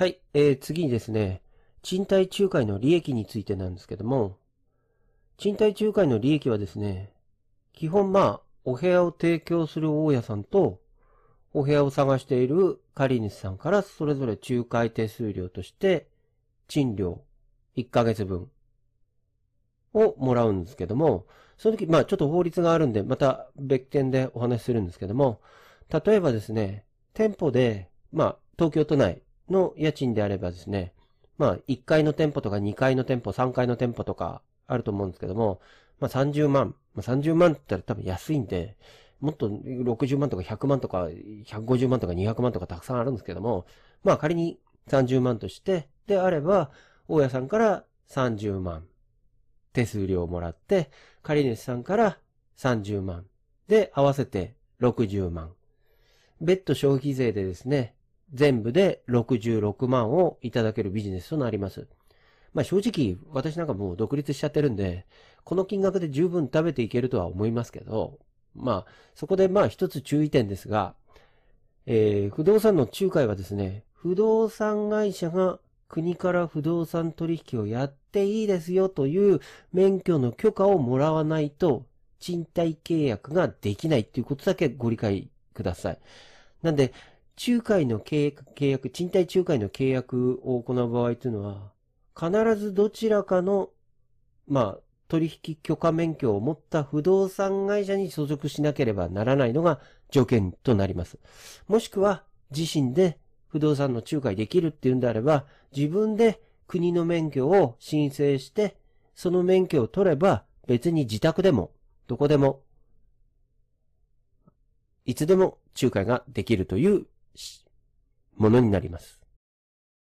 はい、えー、次にですね、賃貸仲介の利益についてなんですけども、賃貸仲介の利益はですね、基本まあ、お部屋を提供する大家さんと、お部屋を探している借主さんからそれぞれ仲介手数料として、賃料1ヶ月分をもらうんですけども、その時、まあちょっと法律があるんで、また別件でお話しするんですけども、例えばですね、店舗で、まあ東京都内の家賃であればですね、まあ1階の店舗とか2階の店舗、3階の店舗とかあると思うんですけども、まあ30万、まあ、30万って言ったら多分安いんで、もっと60万とか100万とか150万とか200万とかたくさんあるんですけども、まあ仮に30万として、であれば、大家さんから30万手数料をもらって、借主さんから30万。で、合わせて60万。別途消費税でですね、全部で66万をいただけるビジネスとなります。まあ正直、私なんかもう独立しちゃってるんで、この金額で十分食べていけるとは思いますけど、まあ、そこでまあ一つ注意点ですが、えー、不動産の仲介はですね、不動産会社が国から不動産取引をやっていいですよという免許の許可をもらわないと賃貸契約ができないということだけご理解ください。なんで、仲介の契約、契約賃貸仲介の契約を行う場合というのは、必ずどちらかの、まあ、取引許可免許を持った不動産会社に所属しなければならないのが条件となります。もしくは、自身で不動産の仲介できるっていうんであれば、自分で国の免許を申請して、その免許を取れば、別に自宅でも、どこでも、いつでも仲介ができるというものになります。